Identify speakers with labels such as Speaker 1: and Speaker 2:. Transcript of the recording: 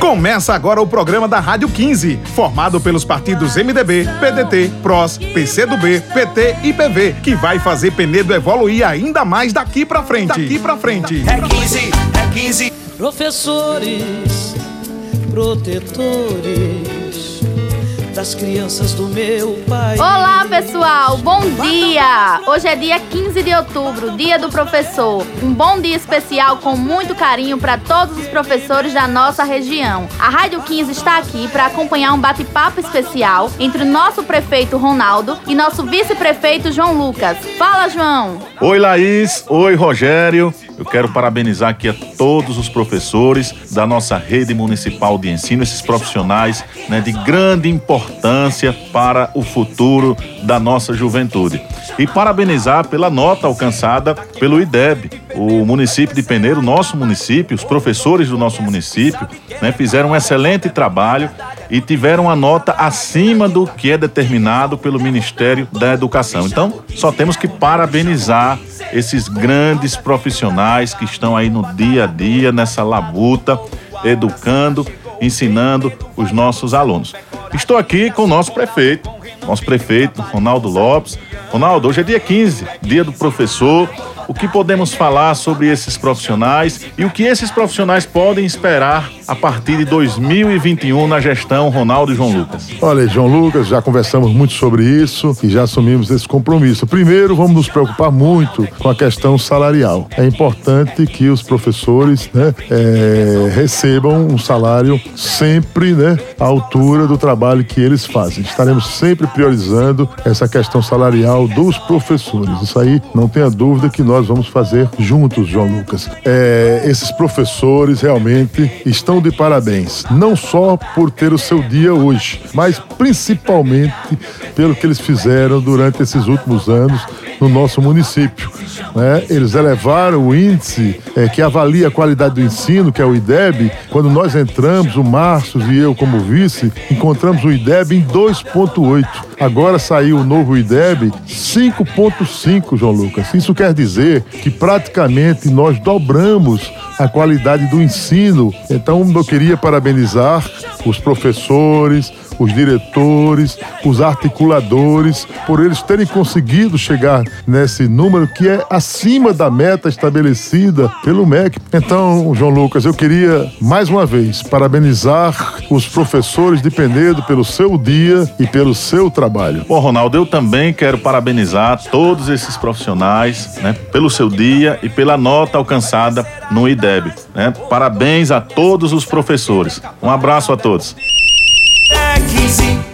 Speaker 1: Começa agora o programa da Rádio 15, formado pelos partidos MDB, PDT, PROS, PCdoB, PT e PV, que vai fazer Penedo evoluir ainda mais daqui pra frente. Daqui pra frente.
Speaker 2: É 15, é 15.
Speaker 3: Professores, protetores das crianças do meu pai.
Speaker 4: Olá, pessoal, bom dia! Hoje é dia 15 de outubro, dia do professor. Um bom dia especial com muito carinho para todos os professores da nossa região. A Rádio 15 está aqui para acompanhar um bate-papo especial entre o nosso prefeito Ronaldo e nosso vice-prefeito João Lucas. Fala, João!
Speaker 5: Oi, Laís. Oi, Rogério. Eu quero parabenizar aqui a todos os professores da nossa rede municipal de ensino, esses profissionais né, de grande importância para o futuro da nossa juventude. E parabenizar pela nota alcançada pelo IDEB. O município de Peneiro, nosso município, os professores do nosso município, né, fizeram um excelente trabalho e tiveram a nota acima do que é determinado pelo Ministério da Educação. Então, só temos que parabenizar esses grandes profissionais que estão aí no dia a dia, nessa labuta, educando, ensinando os nossos alunos. Estou aqui com o nosso prefeito, nosso prefeito Ronaldo Lopes. Ronaldo, hoje é dia 15, dia do professor o que podemos falar sobre esses profissionais e o que esses profissionais podem esperar a partir de 2021 na gestão Ronaldo e João Lucas.
Speaker 6: Olha, João Lucas, já conversamos muito sobre isso e já assumimos esse compromisso. Primeiro, vamos nos preocupar muito com a questão salarial. É importante que os professores né, é, recebam um salário sempre né, à altura do trabalho que eles fazem. Estaremos sempre priorizando essa questão salarial dos professores. Isso aí, não tenha dúvida que nós nós vamos fazer juntos, João Lucas. É, esses professores realmente estão de parabéns, não só por ter o seu dia hoje, mas principalmente pelo que eles fizeram durante esses últimos anos no nosso município. Né? Eles elevaram o índice é, que avalia a qualidade do ensino, que é o IDEB. Quando nós entramos, o Márcio e eu como vice, encontramos o IDEB em 2,8. Agora saiu o novo IDEB 5,5, João Lucas. Isso quer dizer que praticamente nós dobramos a qualidade do ensino. Então, eu queria parabenizar os professores, os diretores, os articuladores, por eles terem conseguido chegar nesse número que é acima da meta estabelecida pelo MEC. Então, João Lucas, eu queria mais uma vez parabenizar os professores de Penedo pelo seu dia e pelo seu trabalho.
Speaker 5: Bom, Ronaldo, eu também quero parabenizar todos esses profissionais né, pelo seu dia e pela nota alcançada no IDEB. Né? Parabéns a todos os professores. Um abraço a todos.
Speaker 2: É 15.